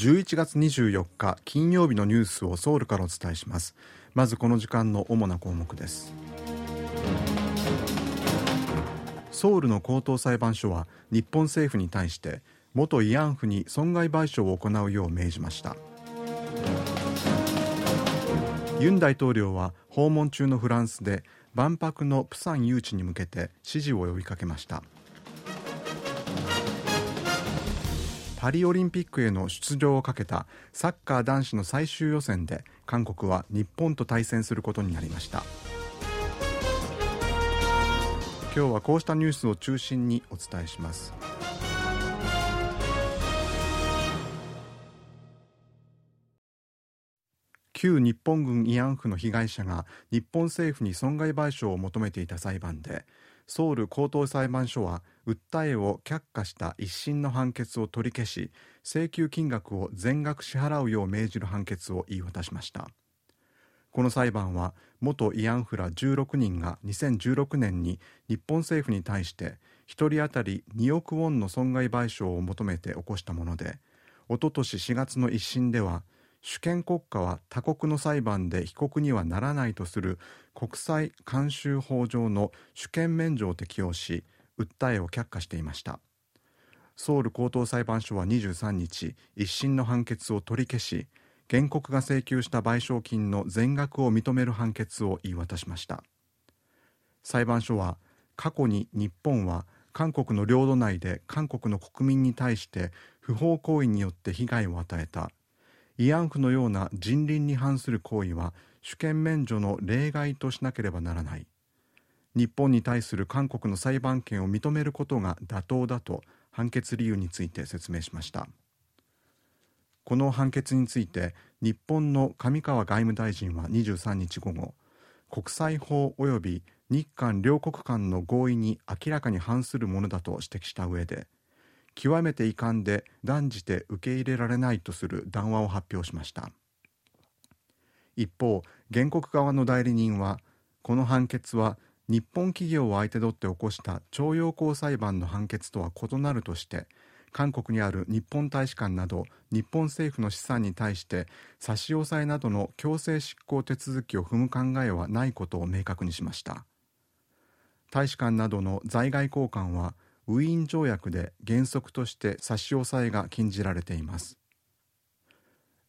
11月24日金曜日のニュースをソウルからお伝えします。まずこの時間の主な項目です。ソウルの高等裁判所は日本政府に対して元慰安婦に損害賠償を行うよう命じました。ユン大統領は訪問中のフランスで万博のプサン誘致に向けて支持を呼びかけました。パリオリンピックへの出場をかけたサッカー男子の最終予選で韓国は日本と対戦することになりました。今日はこうしたニュースを中心にお伝えします。旧日本軍慰安婦の被害者が日本政府に損害賠償を求めていた裁判でソウル高等裁判所は訴えを却下した一審の判決を取り消し請求金額を全額支払うよう命じる判決を言い渡しました。この裁判は元慰安婦ら16人が2016年に日本政府に対して1人当たり2億ウォンの損害賠償を求めて起こしたものでおととし4月の一審では主権国家は他国の裁判で被告にはならないとする国際慣習法上の主権免除を適用し訴えを却下していました。ソウル高等裁判所は23日一審の判決を取り消し原告が請求した賠償金の全額を認める判決を言い渡しました。裁判所は過去に日本は韓国の領土内で韓国の国民に対して不法行為によって被害を与えた。慰安婦のような人倫に反する行為は主権免除の例外としなければならない。日本に対する韓国の裁判権を認めることが妥当だと判決理由について説明しました。この判決について日本の上川外務大臣は23日午後国際法及び日韓両国間の合意に明らかに反するものだと指摘した上で極めて遺憾で断じて受け入れられないとする談話を発表しました。一方原告側の代理人はこの判決は日本企業を相手取って起こした徴用工裁判の判決とは異なるとして韓国にある日本大使館など日本政府の資産に対して差し押さえなどの強制執行手続きを踏む考えはないことを明確にしました。大使館などの在外交換はウィーン条約で原則として差し押さえが禁じられています。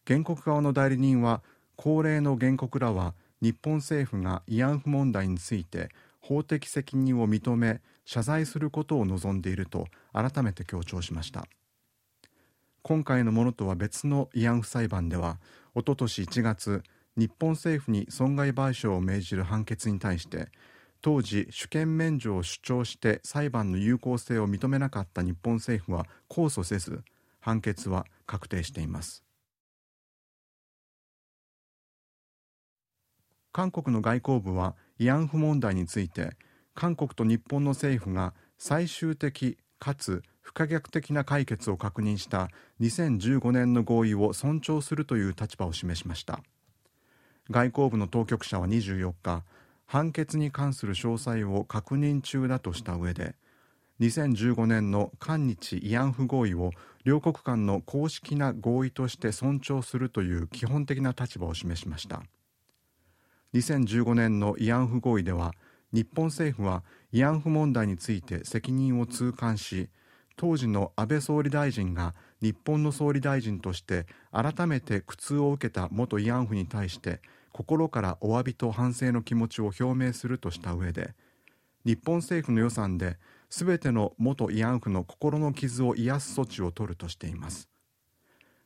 原告側の代理人は高齢の原告らは日本政府が慰安婦問題について法的責任を認め謝罪することを望んでいると改めて強調しました。今回のものとは別の慰安婦裁判ではおととし1月日本政府に損害賠償を命じる判決に対して当時主権免除を主張して裁判の有効性を認めなかった日本政府は控訴せず判決は確定しています。韓国の外交部は慰安婦問題について韓国と日本の政府が最終的かつ不可逆的な解決を確認した2015年の合意を尊重するという立場を示しました。外交部の当局者は24日判決に関する詳細を確認中だとした上で2015年の韓日慰安婦合意を両国間の公式な合意として尊重するという基本的な立場を示しました。2015年の慰安婦合意では日本政府は慰安婦問題について責任を痛感し当時の安倍総理大臣が日本の総理大臣として改めて苦痛を受けた元慰安婦に対して心からお詫びと反省の気持ちを表明するとした上で日本政府の予算で全ての元慰安婦の心の傷を癒す措置を取るとしています。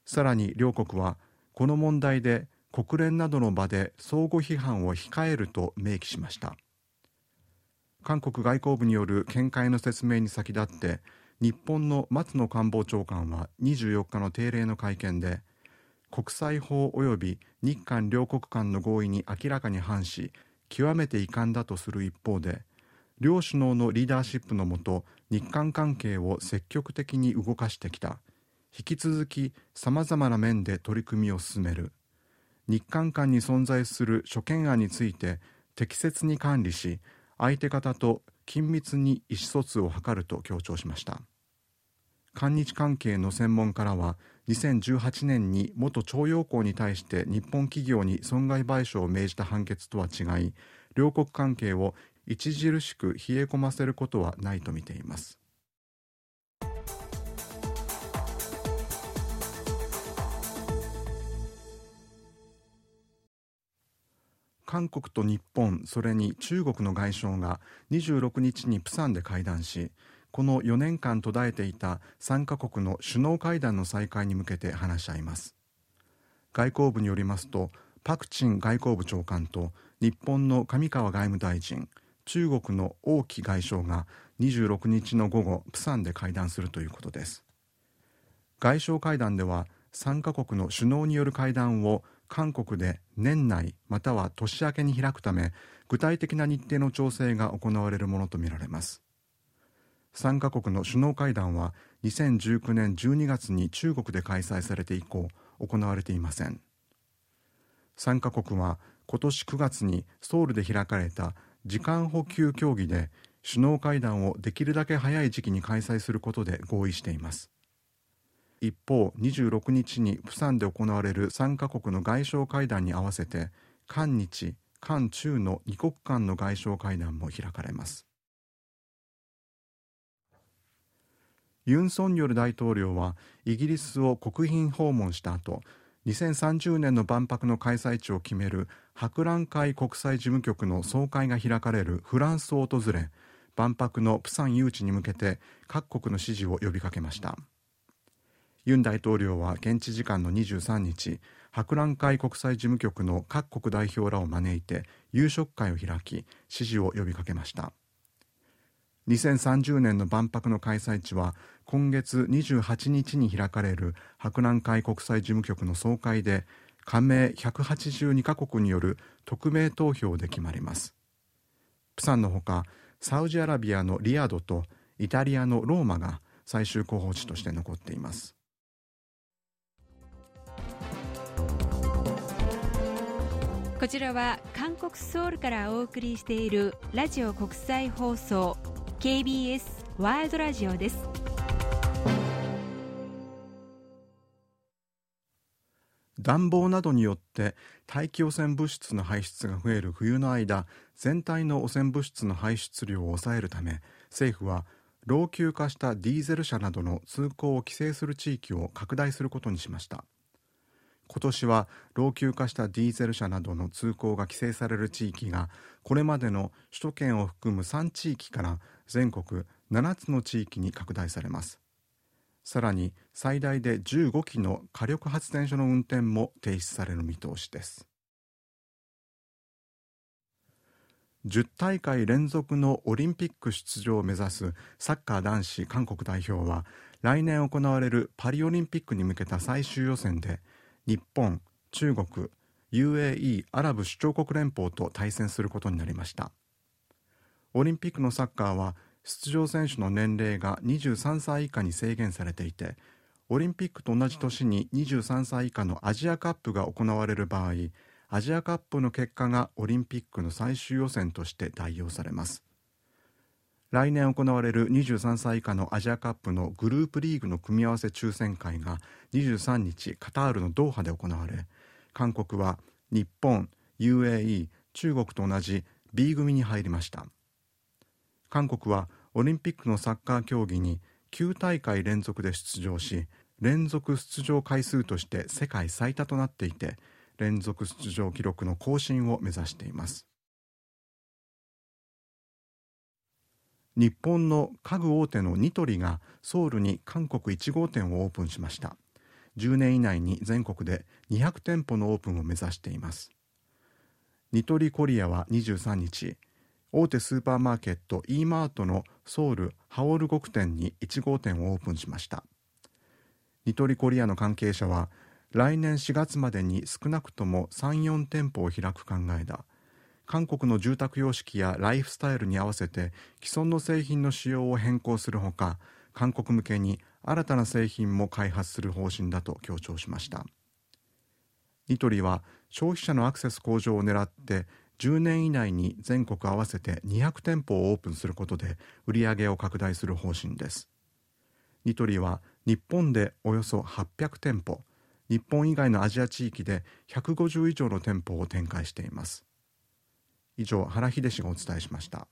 さらに両国はこの問題で国連などの場で相互批判を控えると明記しました。韓国外交部による見解の説明に先立って日本の松野官房長官は24日の定例の会見で国際法及び日韓両国間の合意に明らかに反し極めて遺憾だとする一方で両首脳のリーダーシップのもと日韓関係を積極的に動かしてきた。引き続きさまざまな面で取り組みを進める。日韓間に存在する諸懸案について適切に管理し相手方と緊密に意思疎通を図ると強調しました。韓日関係の専門家らは2018年に元徴用工に対して日本企業に損害賠償を命じた判決とは違い両国関係を著しく冷え込ませることはないと見ています。韓国と日本それに中国の外相が26日にプサンで会談しこの4年間途絶えていた3カ国の首脳会談の再開に向けて話し合います。外交部によりますとパク・チン外交部長官と日本の上川外務大臣中国の王毅外相が26日の午後プサンで会談するということです。外相会談では3カ国の首脳による会談を韓国で年内または年明けに開くため具体的な日程の調整が行われるものとみられます。3カ国の首脳会談は2019年12月に中国で開催されて以降行われていません。3カ国は今年9月にソウルで開かれた時間補給協議で首脳会談をできるだけ早い時期に開催することで合意しています。一方26日にプサンで行われる3カ国の外相会談に合わせて韓日韓中の2国間の外相会談も開かれます。ユン・ソンニョル大統領はイギリスを国賓訪問した後2030年の万博の開催地を決める博覧会国際事務局の総会が開かれるフランスを訪れ万博のプサン誘致に向けて各国の支持を呼びかけました。ユン大統領は現地時間の23日博覧会国際事務局の各国代表らを招いて夕食会を開き支持を呼びかけました。2030年の万博の開催地は今月28日に開かれる博覧会国際事務局の総会で加盟182カ国による匿名投票で決まります。プサンのほかサウジアラビアのリヤドとイタリアのローマが最終候補地として残っています。こちらは韓国ソウルからお送りしているラジオ国際放送 KBS ワールドラジオです。暖房などによって大気汚染物質の排出が増える冬の間全体の汚染物質の排出量を抑えるため政府は老朽化したディーゼル車などの通行を規制する地域を拡大することにしました。今年は老朽化したディーゼル車などの通行が規制される地域がこれまでの首都圏を含む3地域から全国7つの地域に拡大されます。さらに最大で15基の火力発電所の運転も停止される見通しです。10大会連続のオリンピック出場を目指すサッカー男子韓国代表は来年行われるパリオリンピックに向けた最終予選で日本、中国、UAE アラブ首長国連邦と対戦することになりました。オリンピックのサッカーは出場選手の年齢が23歳以下に制限されていてオリンピックと同じ年に23歳以下のアジアカップが行われる場合アジアカップの結果がオリンピックの最終予選として代用されます。来年行われる23歳以下のアジアカップのグループリーグの組み合わせ抽選会が23日カタールのドーハで行われ韓国は日本 UAE 中国と同じ B 組に入りました。韓国はオリンピックのサッカー競技に9大会連続で出場し連続出場回数として世界最多となっていて連続出場記録の更新を目指しています。日本の家具大手のニトリがソウルに韓国1号店をオープンしました。10年以内に全国で200店舗のオープンを目指しています。ニトリコリアは23日大手スーパーマーケット e マートのソウルハオル国店に1号店をオープンしました。ニトリコリアの関係者は来年4月までに少なくとも34店舗を開く考えだ。韓国の住宅様式やライフスタイルに合わせて既存の製品の仕様を変更するほか韓国向けに新たな製品も開発する方針だと強調しました。ニトリは消費者のアクセス向上を狙って10年以内に全国合わせて200店舗をオープンすることで売り上げを拡大する方針です。ニトリは日本でおよそ800店舗日本以外のアジア地域で150以上の店舗を展開しています。以上原秀氏がお伝えしました。